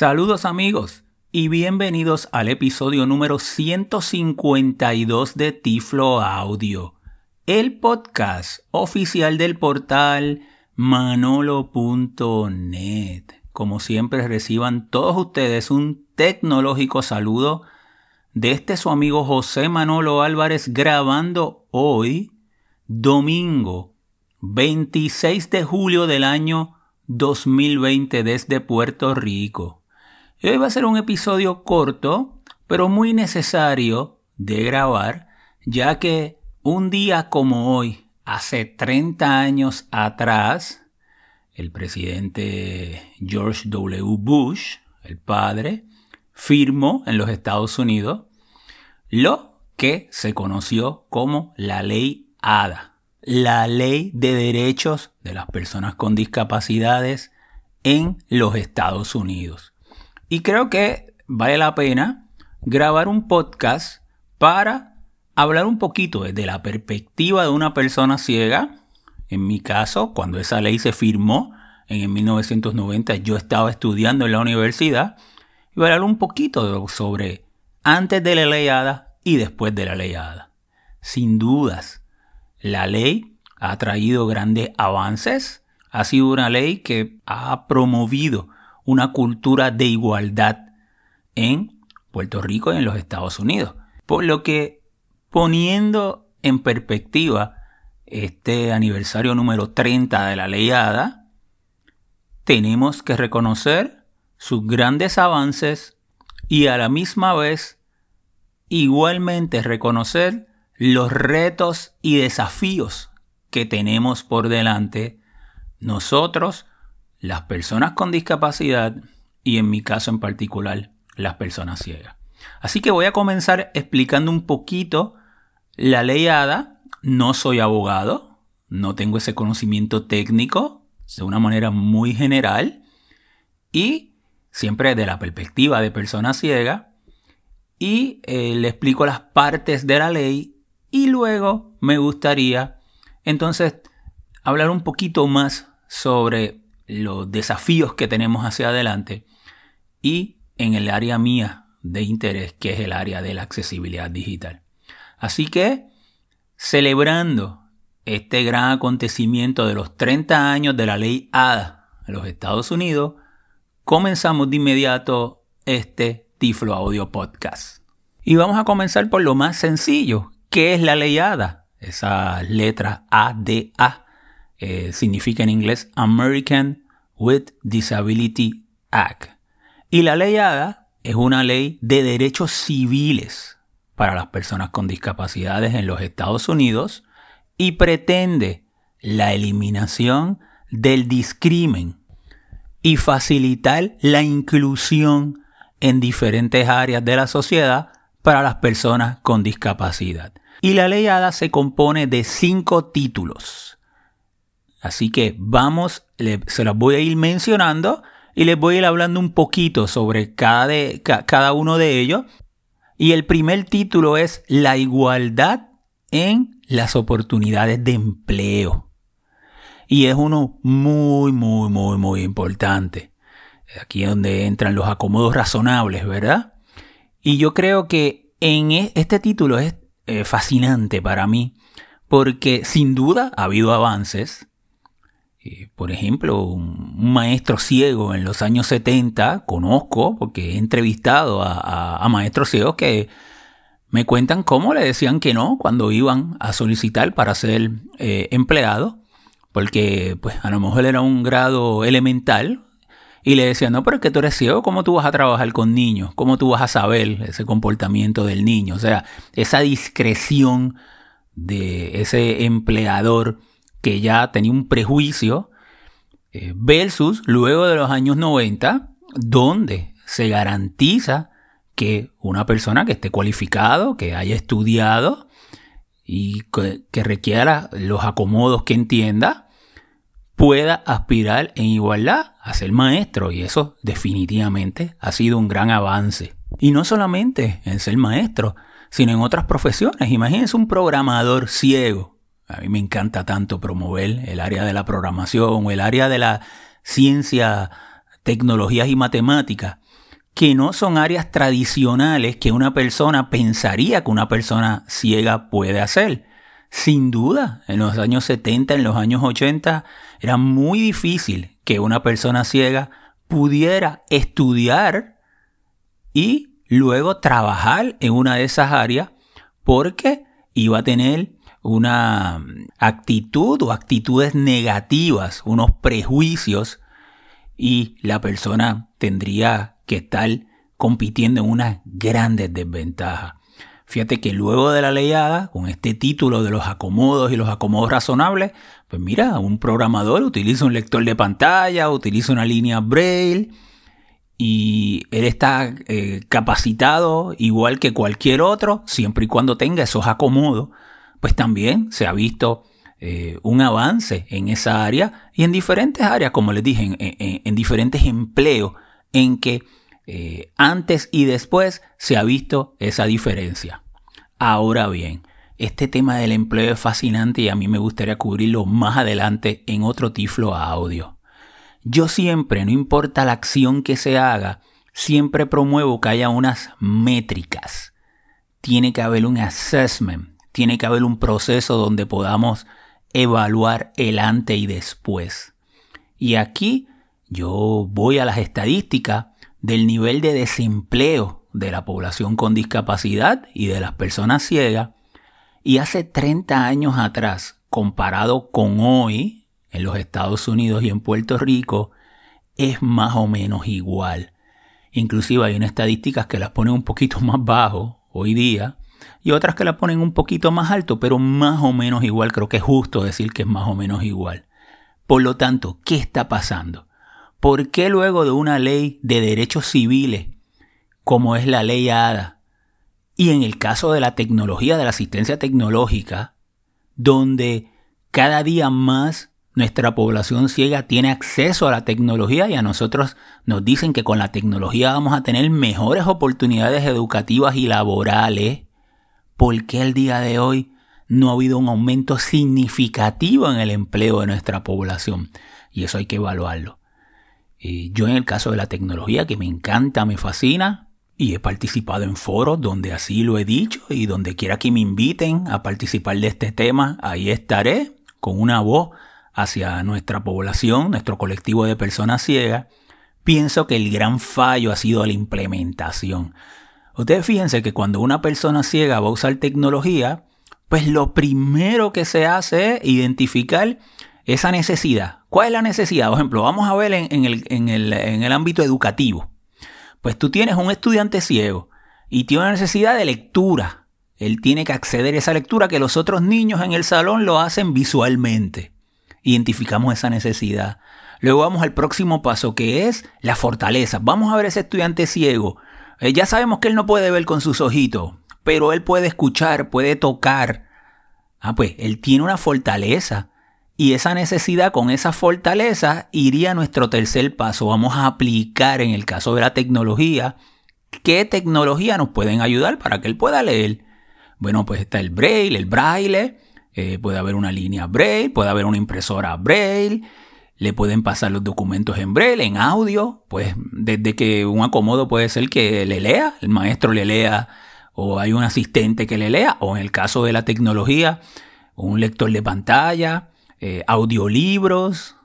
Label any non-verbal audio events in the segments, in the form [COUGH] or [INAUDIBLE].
Saludos amigos y bienvenidos al episodio número 152 de Tiflo Audio, el podcast oficial del portal manolo.net. Como siempre reciban todos ustedes un tecnológico saludo de este su amigo José Manolo Álvarez grabando hoy, domingo 26 de julio del año 2020 desde Puerto Rico. Hoy va a ser un episodio corto, pero muy necesario de grabar, ya que un día como hoy, hace 30 años atrás, el presidente George W. Bush, el padre, firmó en los Estados Unidos lo que se conoció como la ley ADA, la ley de derechos de las personas con discapacidades en los Estados Unidos. Y creo que vale la pena grabar un podcast para hablar un poquito desde la perspectiva de una persona ciega. En mi caso, cuando esa ley se firmó en 1990, yo estaba estudiando en la universidad y hablar un poquito sobre antes de la ley ADA y después de la ley ADA. Sin dudas, la ley ha traído grandes avances. Ha sido una ley que ha promovido una cultura de igualdad en Puerto Rico y en los Estados Unidos. Por lo que poniendo en perspectiva este aniversario número 30 de la ley ADA, tenemos que reconocer sus grandes avances y a la misma vez igualmente reconocer los retos y desafíos que tenemos por delante nosotros las personas con discapacidad y en mi caso en particular las personas ciegas. Así que voy a comenzar explicando un poquito la ley ADA. No soy abogado, no tengo ese conocimiento técnico de una manera muy general y siempre de la perspectiva de persona ciega y eh, le explico las partes de la ley y luego me gustaría entonces hablar un poquito más sobre los desafíos que tenemos hacia adelante y en el área mía de interés, que es el área de la accesibilidad digital. Así que, celebrando este gran acontecimiento de los 30 años de la ley ADA en los Estados Unidos, comenzamos de inmediato este Tiflo Audio Podcast. Y vamos a comenzar por lo más sencillo, ¿qué es la ley ADA? Esa letra ADA eh, significa en inglés American with Disability Act. Y la ley ADA es una ley de derechos civiles para las personas con discapacidades en los Estados Unidos y pretende la eliminación del discrimen y facilitar la inclusión en diferentes áreas de la sociedad para las personas con discapacidad. Y la ley ADA se compone de cinco títulos Así que vamos, se las voy a ir mencionando y les voy a ir hablando un poquito sobre cada, cada uno de ellos. Y el primer título es La igualdad en las oportunidades de empleo. Y es uno muy, muy, muy, muy importante. Aquí es donde entran los acomodos razonables, ¿verdad? Y yo creo que en e, este título es eh, fascinante para mí porque sin duda ha habido avances, por ejemplo, un, maestro ciego en los años 70, conozco, porque he entrevistado a, maestros ciegos que me cuentan cómo le decían que no cuando iban a solicitar para ser eh, empleado, porque pues a lo mejor era un grado elemental y le decían, no, pero es que tú eres ciego, ¿cómo tú vas a trabajar con niños? ¿Cómo tú vas a saber ese comportamiento del niño? O sea, esa discreción de ese empleador que ya tenía un prejuicio, eh, versus luego de los años 90, donde se garantiza que una persona que esté cualificado, que haya estudiado y que, requiera los acomodos que entienda, pueda aspirar en igualdad a ser maestro. Y eso definitivamente ha sido un gran avance. Y no solamente en ser maestro, sino en otras profesiones. Imagínense un programador ciego a mí me encanta tanto promover el área de la programación o el área de la ciencia tecnologías y matemáticas, que no son áreas tradicionales que una persona pensaría que una persona ciega puede hacer. Sin duda, en los años 70, en los años 80, era muy difícil que una persona ciega pudiera estudiar y luego trabajar en una de esas áreas porque iba a tener una actitud o actitudes negativas, unos prejuicios y la persona tendría que estar compitiendo en una grandes desventajas. Fíjate que luego de la leyada, con este título de los acomodos y los acomodos razonables, pues mira, un programador utiliza un lector de pantalla, utiliza una línea braille y él está eh, capacitado igual que cualquier otro, siempre y cuando tenga esos acomodos, pues también se ha visto eh, un avance en esa área y en diferentes áreas, como les dije, en, diferentes empleos en que eh, antes y después se ha visto esa diferencia. Ahora bien, este tema del empleo es fascinante y a mí me gustaría cubrirlo más adelante en otro tiflo a audio. Yo siempre, no importa la acción que se haga, siempre promuevo que haya unas métricas. Tiene que haber un assessment, tiene que haber un proceso donde podamos evaluar el antes y después. Y aquí yo voy a las estadísticas del nivel de desempleo de la población con discapacidad y de las personas ciegas. Y hace 30 años atrás, comparado con hoy, en los Estados Unidos y en Puerto Rico, es más o menos igual. Inclusive hay unas estadísticas que las ponen un poquito [LAUGHS] más bajo hoy día, y otras que la ponen un poquito más alto, pero más o menos igual. Creo que es justo decir que es más o menos igual. Por lo tanto, ¿qué está pasando? ¿Por qué luego de una ley de derechos civiles, como es la ley ADA, y en el caso de la tecnología, de la asistencia tecnológica, donde cada día más nuestra población ciega tiene acceso a la tecnología y a nosotros nos dicen que con la tecnología vamos a tener mejores oportunidades educativas y laborales, ¿por qué el día de hoy no ha habido un aumento significativo en el empleo de nuestra población? Y eso hay que evaluarlo. Y yo en el caso de la tecnología, que me encanta, me fascina, y he participado en foros donde así lo he dicho y donde quiera que me inviten a participar de este tema, ahí estaré con una voz hacia nuestra población, nuestro colectivo de personas ciegas. Pienso que el gran fallo ha sido la implementación. Ustedes fíjense que cuando una persona ciega va a usar tecnología, pues lo primero que se hace es identificar esa necesidad. ¿Cuál es la necesidad? Por ejemplo, vamos a ver en, el, en, el, ámbito educativo. Pues tú tienes un estudiante ciego y tiene una necesidad de lectura. Él tiene que acceder a esa lectura que los otros niños en el salón lo hacen visualmente. Identificamos esa necesidad. Luego vamos al próximo paso que es la fortaleza. Vamos a ver ese estudiante ciego eh, ya sabemos que él no puede ver con sus ojitos, pero él puede escuchar, puede tocar. Ah, pues él tiene una fortaleza. Y esa necesidad con esa fortaleza iría a nuestro tercer paso. Vamos a aplicar en el caso de la tecnología. ¿Qué tecnología nos pueden ayudar para que él pueda leer? Bueno, pues está el braille, el braille. Eh, puede haber una línea braille, puede haber una impresora braille le pueden pasar los documentos en braille, en audio, pues desde que un acomodo puede ser que le lea, el maestro le lea, o hay un asistente que le lea, o en el caso de la tecnología, un lector de pantalla, eh, audiolibros,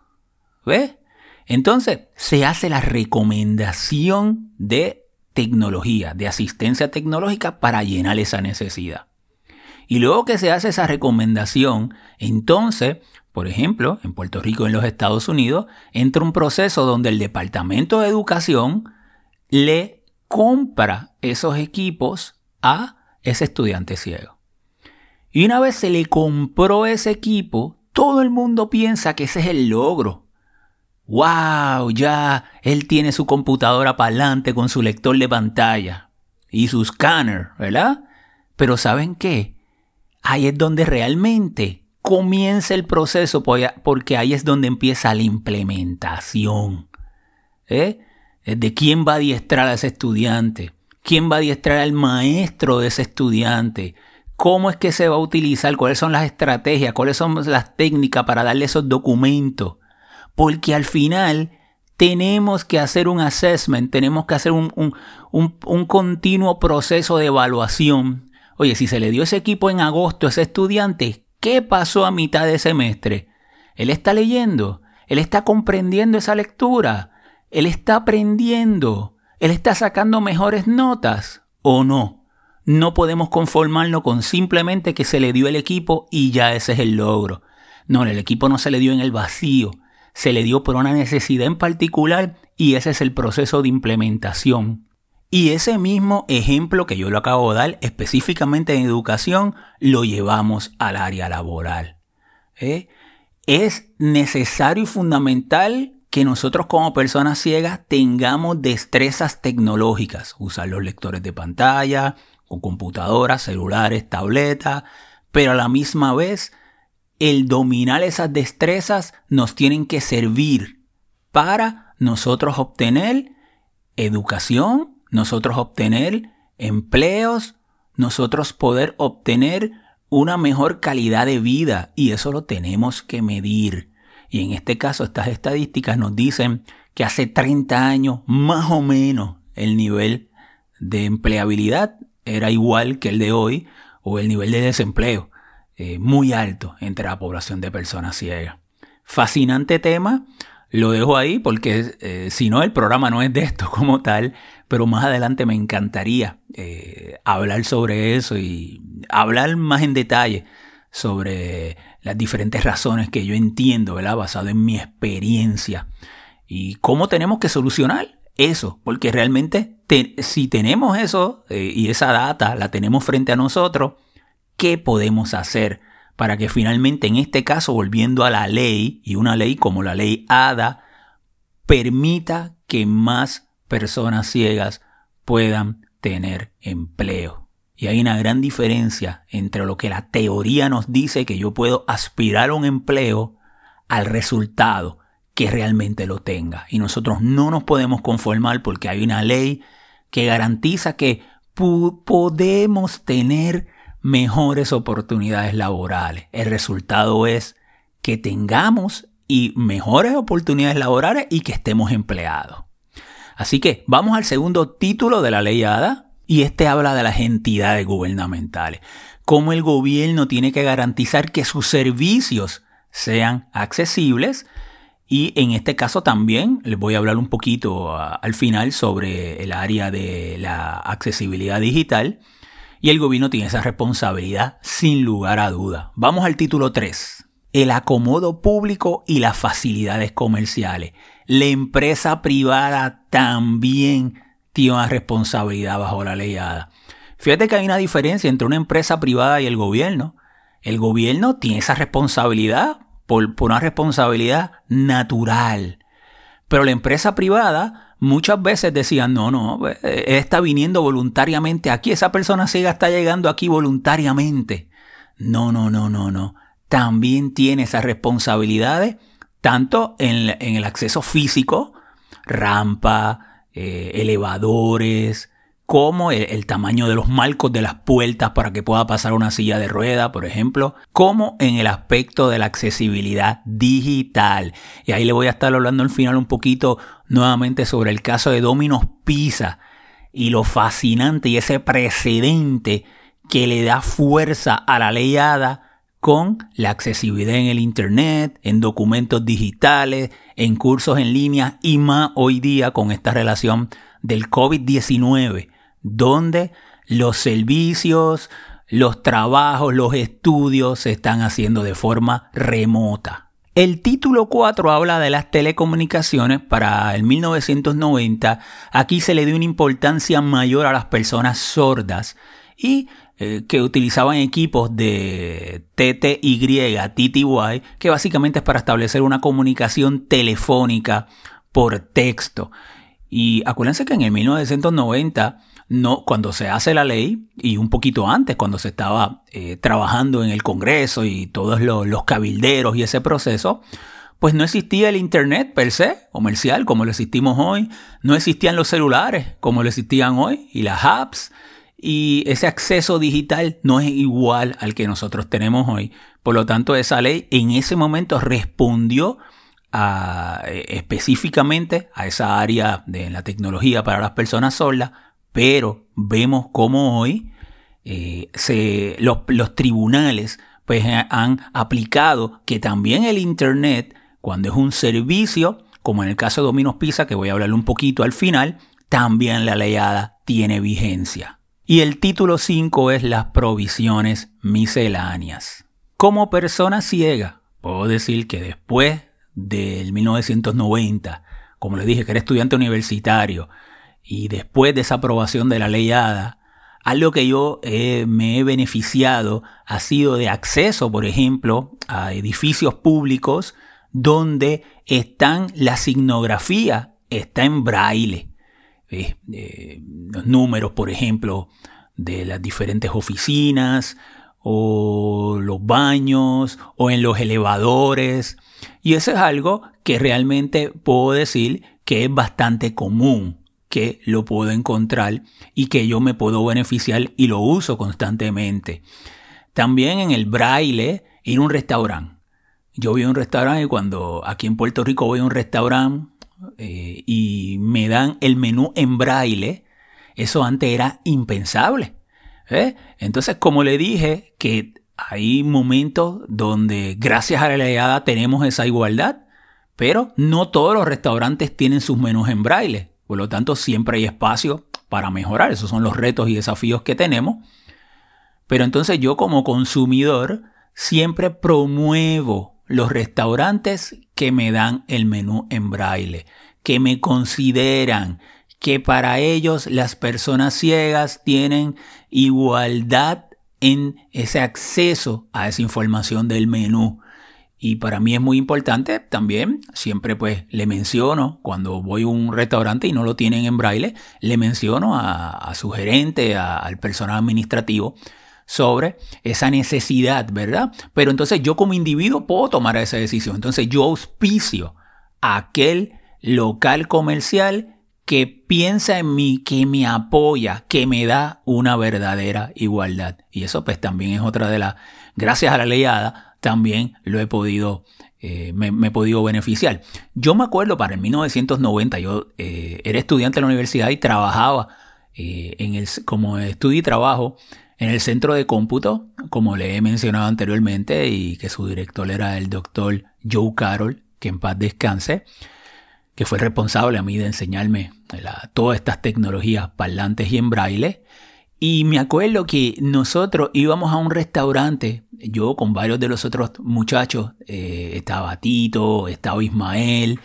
¿ves? Entonces se hace la recomendación de tecnología, de asistencia tecnológica para llenar esa necesidad. Y luego que se hace esa recomendación, entonces por ejemplo, en Puerto Rico, en los Estados Unidos, entra un proceso donde el Departamento de Educación le compra esos equipos a ese estudiante ciego. Y una vez se le compró ese equipo, todo el mundo piensa que ese es el logro. ¡Wow! Ya él tiene su computadora para adelante con su lector de pantalla y su scanner, ¿verdad? Pero ¿saben qué? Ahí es donde realmente comienza el proceso porque ahí es donde empieza la implementación. ¿eh? De quién va a adiestrar a ese estudiante, quién va a adiestrar al maestro de ese estudiante, cómo es que se va a utilizar, cuáles son las estrategias, cuáles son las técnicas para darle esos documentos. Porque al final tenemos que hacer un assessment, tenemos que hacer un, un, continuo proceso de evaluación. Oye, si se le dio ese equipo en agosto a ese estudiante, ¿qué pasó a mitad de semestre? Él está leyendo, él está comprendiendo esa lectura, él está aprendiendo, él está sacando mejores notas o no. No podemos conformarnos con simplemente que se le dio el equipo y ya ese es el logro. No, el equipo no se le dio en el vacío, se le dio por una necesidad en particular y ese es el proceso de implementación. Y ese mismo ejemplo que yo lo acabo de dar específicamente en educación lo llevamos al área laboral. ¿eh? Es necesario y fundamental que nosotros como personas ciegas tengamos destrezas tecnológicas, usar los lectores de pantalla, computadoras, celulares, tabletas, pero a la misma vez el dominar esas destrezas nos tienen que servir para nosotros obtener educación, nosotros obtener empleos, nosotros poder obtener una mejor calidad de vida y eso lo tenemos que medir. Y en este caso estas estadísticas nos dicen que hace 30 años más o menos el nivel de empleabilidad era igual que el de hoy o el nivel de desempleo eh, muy alto entre la población de personas ciegas. Fascinante tema, lo dejo ahí porque eh, si no el programa no es de esto como tal, pero más adelante me encantaría eh, hablar sobre eso y hablar más en detalle sobre las diferentes razones que yo entiendo, ¿verdad? Basado en mi experiencia. Y cómo tenemos que solucionar eso, porque realmente si tenemos eso eh, y esa data la tenemos frente a nosotros, ¿qué podemos hacer para que finalmente en este caso, volviendo a la ley, y una ley como la ley ADA, permita que más personas ciegas puedan tener empleo? Y hay una gran diferencia entre lo que la teoría nos dice que yo puedo aspirar a un empleo al resultado que realmente lo tenga. Y nosotros no nos podemos conformar porque hay una ley que garantiza que podemos tener mejores oportunidades laborales. El resultado es que tengamos y mejores oportunidades laborales y que estemos empleados. Así que vamos al segundo título de la ley ADA, y este habla de las entidades gubernamentales, cómo el gobierno tiene que garantizar que sus servicios sean accesibles y en este caso también les voy a hablar un poquito al final sobre el área de la accesibilidad digital y el gobierno tiene esa responsabilidad sin lugar a duda. Vamos al título 3. El acomodo público y las facilidades comerciales. La empresa privada también tiene una responsabilidad bajo la ley ADA. Fíjate que hay una diferencia entre una empresa privada y el gobierno. El gobierno tiene esa responsabilidad por, una responsabilidad natural. Pero la empresa privada muchas veces decían, no, no, él está viniendo voluntariamente aquí, esa persona ciega está llegando aquí voluntariamente. No, no, no, no, no. También tiene esas responsabilidades, tanto en, el acceso físico, rampa, eh, elevadores, como el, tamaño de los marcos de las puertas para que pueda pasar una silla de rueda, por ejemplo, como en el aspecto de la accesibilidad digital. Y ahí le voy a estar hablando al final un poquito nuevamente sobre el caso de Domino's Pizza y lo fascinante y ese precedente que le da fuerza a la ley ADA con la accesibilidad en el Internet, en documentos digitales, en cursos en línea y más hoy día con esta relación del COVID-19, donde los servicios, los trabajos, los estudios se están haciendo de forma remota. El título 4 habla de las telecomunicaciones para el 1990. Aquí se le dio una importancia mayor a las personas sordas y eh, que utilizaban equipos de TTY, TTY, que básicamente es para establecer una comunicación telefónica por texto. Y acuérdense que en el 1990, no, cuando se hace la ley, y un poquito antes, cuando se estaba eh, trabajando en el Congreso y todos los, los cabilderos y ese proceso, pues no existía el Internet per se, comercial, como lo existimos hoy, no existían los celulares como lo existían hoy, y las apps, y ese acceso digital no es igual al que nosotros tenemos hoy. Por lo tanto, esa ley en ese momento respondió específicamente a esa área de la tecnología para las personas sordas, pero vemos cómo hoy eh, los, tribunales pues, han aplicado que también el Internet, cuando es un servicio, como en el caso de Dominos Pizza, que voy a hablar un poquito al final, también la leyada tiene vigencia. Y el título 5 es las provisiones misceláneas. Como persona ciega, puedo decir que después del 1990, como les dije que era estudiante universitario, y después de esa aprobación de la leyada, algo que yo eh, me he beneficiado ha sido de acceso, por ejemplo, a edificios públicos donde están la signografía, está en braille. Eh, los números, por ejemplo, de las diferentes oficinas o los baños o en los elevadores. Y eso es algo que realmente puedo decir que es bastante común que lo puedo encontrar y que yo me puedo beneficiar y lo uso constantemente. También en el braille, ir a un restaurante. Yo voy a un restaurante y cuando aquí en Puerto Rico voy a un restaurante eh, y me dan el menú en braille, eso antes era impensable. ¿eh? Entonces, como le dije, que hay momentos donde gracias a la leyada tenemos esa igualdad, pero no todos los restaurantes tienen sus menús en braille. Por lo tanto, siempre hay espacio para mejorar. Esos son los retos y desafíos que tenemos. Pero entonces yo como consumidor siempre promuevo los restaurantes que me dan el menú en braille, que me consideran que para ellos las personas ciegas tienen igualdad en ese acceso a esa información del menú. Y para mí es muy importante también, siempre pues le menciono, cuando voy a un restaurante y no lo tienen en braille, le menciono a, su gerente, al personal administrativo, sobre esa necesidad, ¿verdad? Pero entonces yo como individuo puedo tomar esa decisión. Entonces yo auspicio a aquel local comercial que piensa en mí, que me apoya, que me da una verdadera igualdad. Y eso pues también es otra de las, gracias a la leyada, también lo he podido, eh, me, he podido beneficiar. Yo me acuerdo para el 1990, yo eh, era estudiante de la universidad y trabajaba eh, en el, como estudio y trabajo en el centro de cómputo, como le he mencionado anteriormente, y que su director era el doctor Joe Carroll, que en paz descanse, que fue responsable a mí de enseñarme todas estas tecnologías parlantes y en braille. Y me acuerdo que nosotros íbamos a un restaurante, yo con varios de los otros muchachos, eh, estaba Tito, estaba Ismael,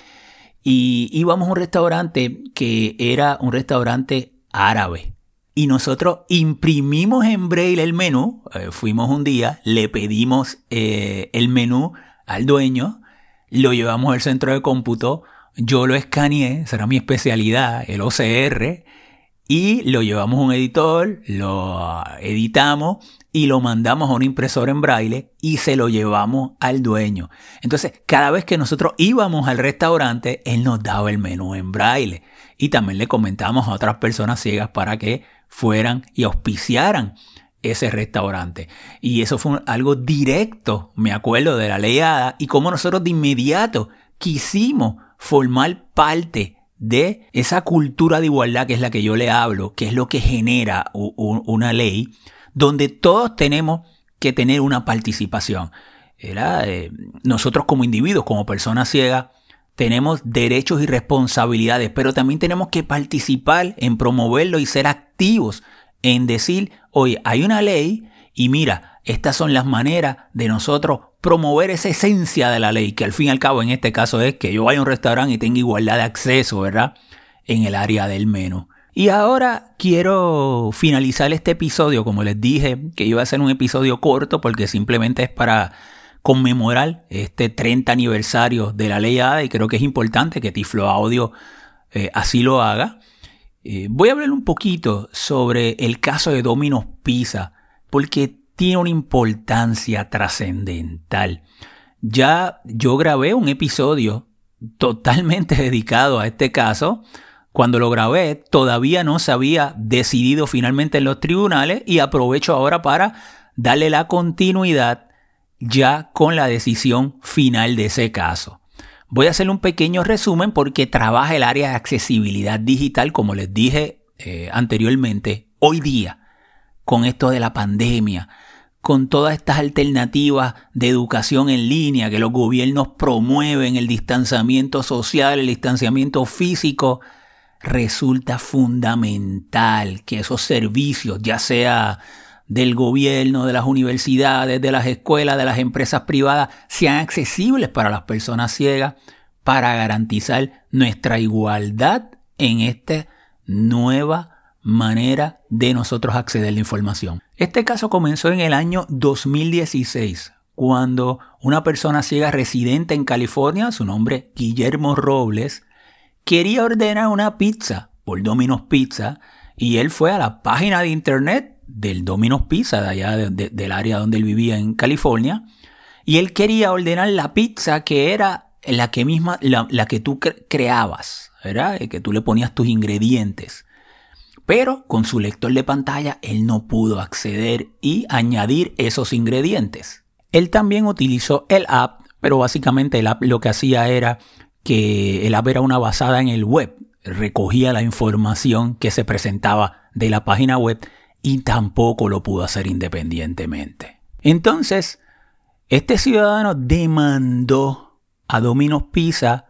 y íbamos a un restaurante que era un restaurante árabe. Y nosotros imprimimos en braille el menú, eh, fuimos un día, le pedimos eh, el menú al dueño, lo llevamos al centro de cómputo, yo lo escaneé, será mi especialidad, el OCR, y lo llevamos a un editor, lo editamos y lo mandamos a un impresor en braille y se lo llevamos al dueño. Entonces, cada vez que nosotros íbamos al restaurante, él nos daba el menú en braille y también le comentábamos a otras personas ciegas para que fueran y auspiciaran ese restaurante. Y eso fue algo directo, me acuerdo de la leyada y cómo nosotros de inmediato quisimos formar parte de esa cultura de igualdad que es la que yo le hablo, que es lo que genera una ley, donde todos tenemos que tener una participación. Eh, nosotros como individuos, como personas ciegas, tenemos derechos y responsabilidades, pero también tenemos que participar en promoverlo y ser activos en decir, oye, hay una ley y mira, estas son las maneras de nosotros promover esa esencia de la ley, que al fin y al cabo en este caso es que yo vaya a un restaurante y tenga igualdad de acceso, ¿verdad? En el área del menú. Y ahora quiero finalizar este episodio, como les dije, que iba a ser un episodio corto porque simplemente es para conmemorar este 30 aniversario de la ley ADA y creo que es importante que Tiflo Audio eh, así lo haga. Eh, voy a hablar un poquito sobre el caso de Domino's Pizza, porque tiene una importancia trascendental. Ya yo grabé un episodio totalmente [LAUGHS] dedicado a este caso. Cuando lo grabé todavía no se había decidido finalmente en los tribunales y aprovecho ahora para darle la continuidad ya con la decisión final de ese caso. Voy a hacer un pequeño resumen porque trabaja el área de accesibilidad digital, como les dije eh, anteriormente, hoy día, con esto de la pandemia, con todas estas alternativas de educación en línea que los gobiernos promueven, el distanciamiento social, el distanciamiento físico, resulta fundamental que esos servicios, ya sea del gobierno, de las universidades, de las escuelas, de las empresas privadas, sean accesibles para las personas ciegas para garantizar nuestra igualdad en esta nueva manera de nosotros acceder a la información. Este caso comenzó en el año 2016, cuando una persona ciega residente en California, su nombre Guillermo Robles, quería ordenar una pizza por Domino's Pizza y él fue a la página de internet del Domino's Pizza de allá del área donde él vivía en California y él quería ordenar la pizza que era la que misma la, que tú creabas, ¿verdad? Que tú le ponías tus ingredientes. Pero con su lector de pantalla él no pudo acceder y añadir esos ingredientes. Él también utilizó el app, pero básicamente el app lo que hacía era que el app era una basada en el web, recogía la información que se presentaba de la página web y tampoco lo pudo hacer independientemente. Entonces, este ciudadano demandó a Domino's Pizza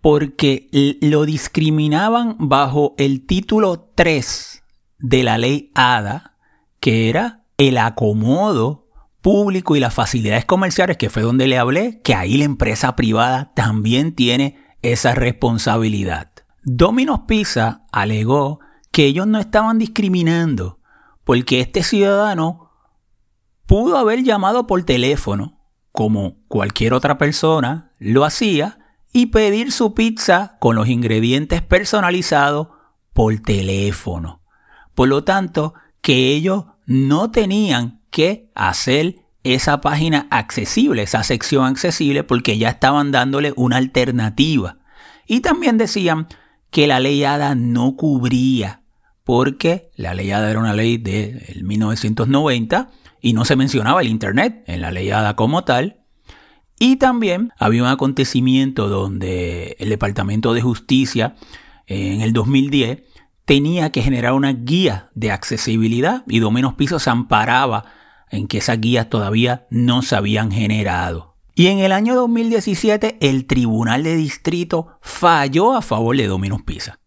porque lo discriminaban bajo el título 3 de la ley ADA, que era el acomodo público y las facilidades comerciales, que fue donde le hablé, que ahí la empresa privada también tiene esa responsabilidad. Domino's Pizza alegó que ellos no estaban discriminando, porque este ciudadano pudo haber llamado por teléfono, como cualquier otra persona lo hacía, y pedir su pizza con los ingredientes personalizados por teléfono. Por lo tanto, que ellos no tenían que hacer esa página accesible, esa sección accesible, porque ya estaban dándole una alternativa. Y también decían que la ley ADA no cubría, porque la ley ADA era una ley de 1990 y no se mencionaba el Internet en la ley ADA como tal. Y también había un acontecimiento donde el Departamento de Justicia en el 2010 tenía que generar una guía de accesibilidad y Domenos Pisos se amparaba en que esas guías todavía no se habían generado. Y en el año 2017 el Tribunal de Distrito falló a favor de Dominos Pizza.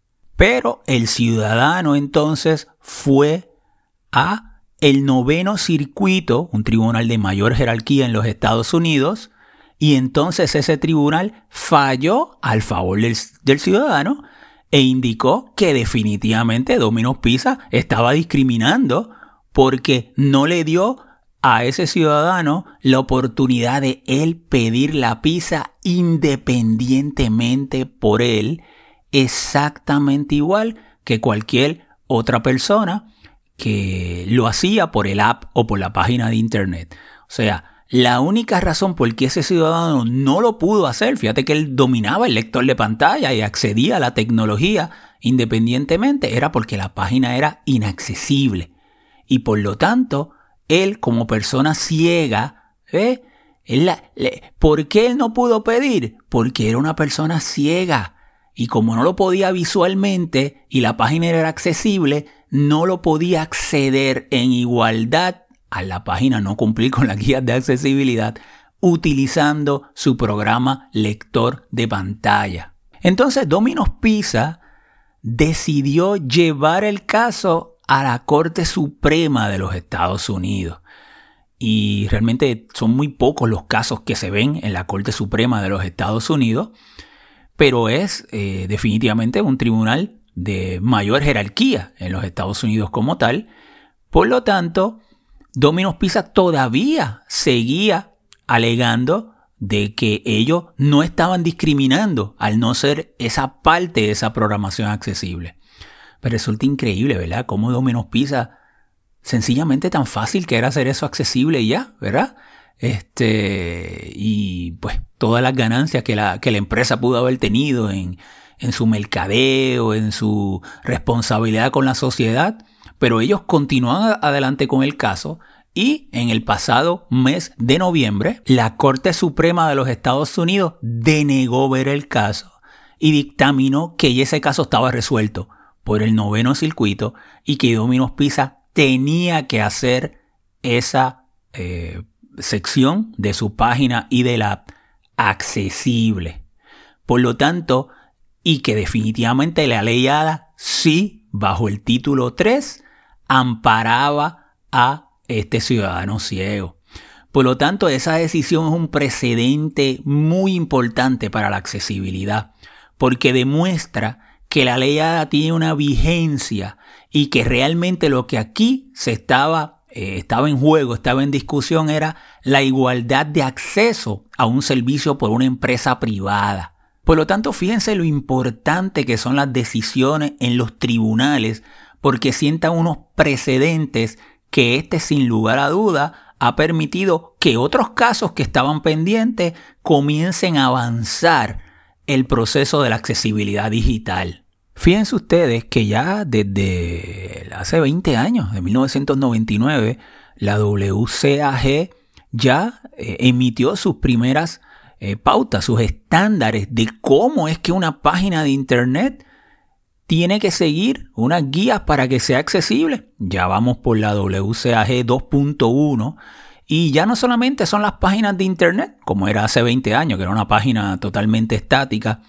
Pero el ciudadano entonces fue a el noveno circuito, un tribunal de mayor jerarquía en los Estados Unidos, y entonces ese tribunal falló al favor del, del ciudadano e indicó que definitivamente Domino's Pizza estaba discriminando porque no le dio a ese ciudadano la oportunidad de él pedir la pizza independientemente por él, exactamente igual que cualquier otra persona que lo hacía por el app o por la página de internet. O sea, la única razón por que ese ciudadano no lo pudo hacer, fíjate que él dominaba el lector de pantalla y accedía a la tecnología independientemente, era porque la página era inaccesible. Y por lo tanto, él como persona ciega, ¿eh? ¿por qué él no pudo pedir? Porque era una persona ciega. Y como no lo podía visualmente y la página era accesible, no lo podía acceder en igualdad a la página, no cumplir con las guías de accesibilidad, utilizando su programa lector de pantalla. Entonces Dominos Pisa decidió llevar el caso a la Corte Suprema de los Estados Unidos. Y realmente son muy pocos los casos que se ven en la Corte Suprema de los Estados Unidos, pero es eh, definitivamente un tribunal de mayor jerarquía en los Estados Unidos como tal. Por lo tanto, Domino's Pizza todavía seguía alegando de que ellos no estaban discriminando al no ser esa parte de esa programación accesible. Pero resulta increíble, ¿verdad? Cómo Domino's Pizza, sencillamente tan fácil que era hacer eso accesible ya, ¿verdad? Este, y pues todas las ganancias que la, que la empresa pudo haber tenido en, en su mercadeo, en su responsabilidad con la sociedad, pero ellos continúan adelante con el caso Y en el pasado mes de noviembre, la Corte Suprema de los Estados Unidos denegó ver el caso y dictaminó que ese caso estaba resuelto por el noveno circuito y que Domino's Pizza tenía que hacer esa eh, sección de su página y de la app accesible. Por lo tanto, y que definitivamente la ley ADA sí, bajo el título 3, amparaba a este ciudadano ciego. Por lo tanto, esa decisión es un precedente muy importante para la accesibilidad, porque demuestra que la ley ADA tiene una vigencia y que realmente lo que aquí se estaba, eh, estaba en juego, estaba en discusión, era la igualdad de acceso a un servicio por una empresa privada. Por lo tanto, fíjense lo importante que son las decisiones en los tribunales, porque sientan unos precedentes que este sin lugar a duda ha permitido que otros casos que estaban pendientes comiencen a avanzar el proceso de la accesibilidad digital. Fíjense ustedes que ya desde hace 20 años, de 1999, la WCAG ya eh, emitió sus primeras eh, pautas, sus estándares de cómo es que una página de Internet tiene que seguir unas guías para que sea accesible. Ya vamos por la WCAG 2.1 y ya no solamente son las páginas de Internet, como era hace 20 años, que era una página totalmente estática,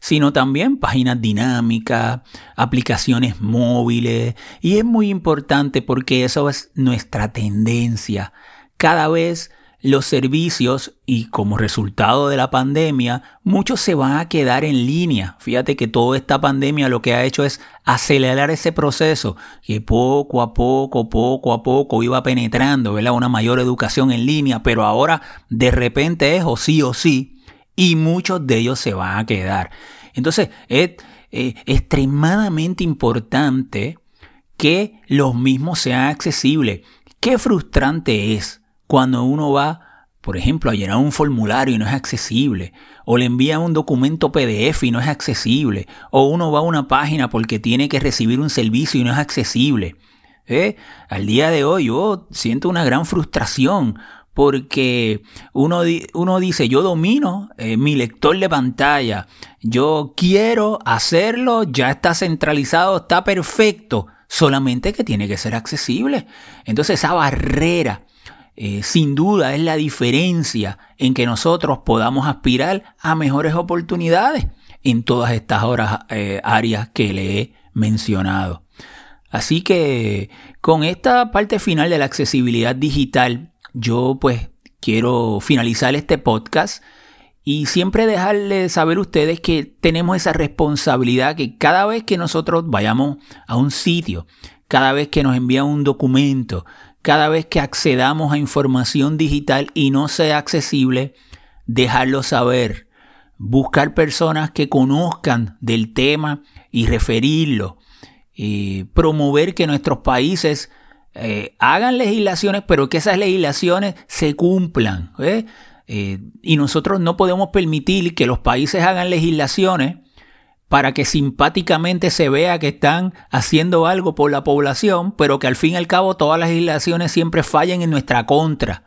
sino también páginas dinámicas, aplicaciones móviles. Y es muy importante porque eso es nuestra tendencia. Cada vez los servicios y como resultado de la pandemia, muchos se van a quedar en línea. Fíjate que toda esta pandemia lo que ha hecho es acelerar ese proceso que poco a poco, poco a poco iba penetrando, ¿verdad? Una mayor educación en línea, pero ahora de repente es o sí o sí y muchos de ellos se van a quedar. Entonces es eh, extremadamente importante que los mismos sean accesibles. Qué frustrante es cuando uno va, por ejemplo, a llenar un formulario y no es accesible, o le envían un documento PDF y no es accesible, o uno va a una página porque tiene que recibir un servicio y no es accesible. ¿Eh? Al día de hoy yo siento una gran frustración porque uno, uno dice, yo domino eh, mi lector de pantalla, yo quiero hacerlo, ya está centralizado, está perfecto, solamente que tiene que ser accesible. Entonces esa barrera, eh, sin duda, es la diferencia en que nosotros podamos aspirar a mejores oportunidades en todas estas eh, áreas que le he mencionado. Así que con esta parte final de la accesibilidad digital, yo pues quiero finalizar este podcast y siempre dejarles saber ustedes que tenemos esa responsabilidad que cada vez que nosotros vayamos a un sitio, cada vez que nos envían un documento, cada vez que accedamos a información digital y no sea accesible, dejarlo saber, buscar personas que conozcan del tema y referirlo, y promover que nuestros países eh, hagan legislaciones, pero que esas legislaciones se cumplan. ¿eh? Eh, y nosotros no podemos permitir que los países hagan legislaciones para que simpáticamente se vea que están haciendo algo por la población, pero que al fin y al cabo todas las legislaciones siempre fallen en nuestra contra.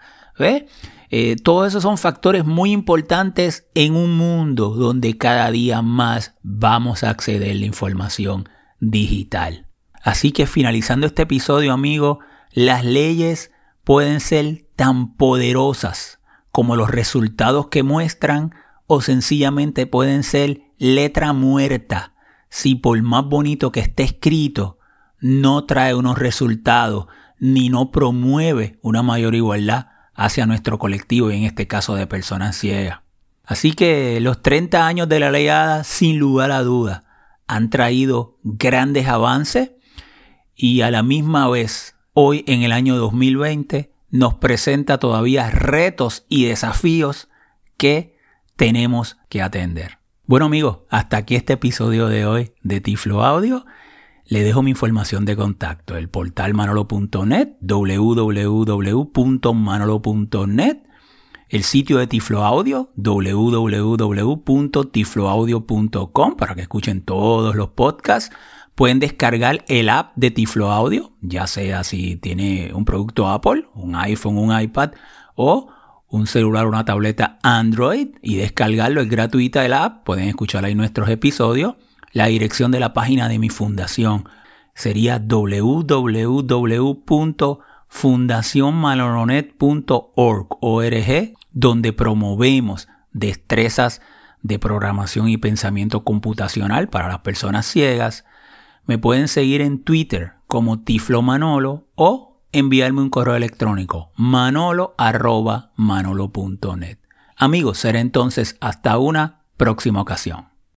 todos esos son factores muy importantes en un mundo donde cada día más vamos a acceder a la información digital. Así que finalizando este episodio, amigo, las leyes pueden ser tan poderosas como los resultados que muestran o sencillamente pueden ser letra muerta si por más bonito que esté escrito no trae unos resultados ni no promueve una mayor igualdad hacia nuestro colectivo y en este caso de personas ciegas. Así que los 30 años de la ley ADA sin lugar a duda han traído grandes avances y a la misma vez, hoy en el año 2020, nos presenta todavía retos y desafíos que tenemos que atender. Bueno amigos, hasta aquí este episodio de hoy de Tiflo Audio. Le dejo mi información de contacto, el portal manolo.net, www.manolo.net, el sitio de Tiflo Audio, www.tifloaudio.com, para que escuchen todos los podcasts Pueden descargar el app de Tiflo Audio, ya sea si tiene un producto Apple, un iPhone, un iPad o un celular o una tableta Android y descargarlo es gratuita el app. Pueden escuchar ahí nuestros episodios. La dirección de la página de mi fundación sería www.fundacionmaloronet.org, donde promovemos destrezas de programación y pensamiento computacional para las personas ciegas. Me pueden seguir en Twitter como Tiflo Manolo o enviarme un correo electrónico manolo.manolo.net. Amigos, será entonces hasta una próxima ocasión.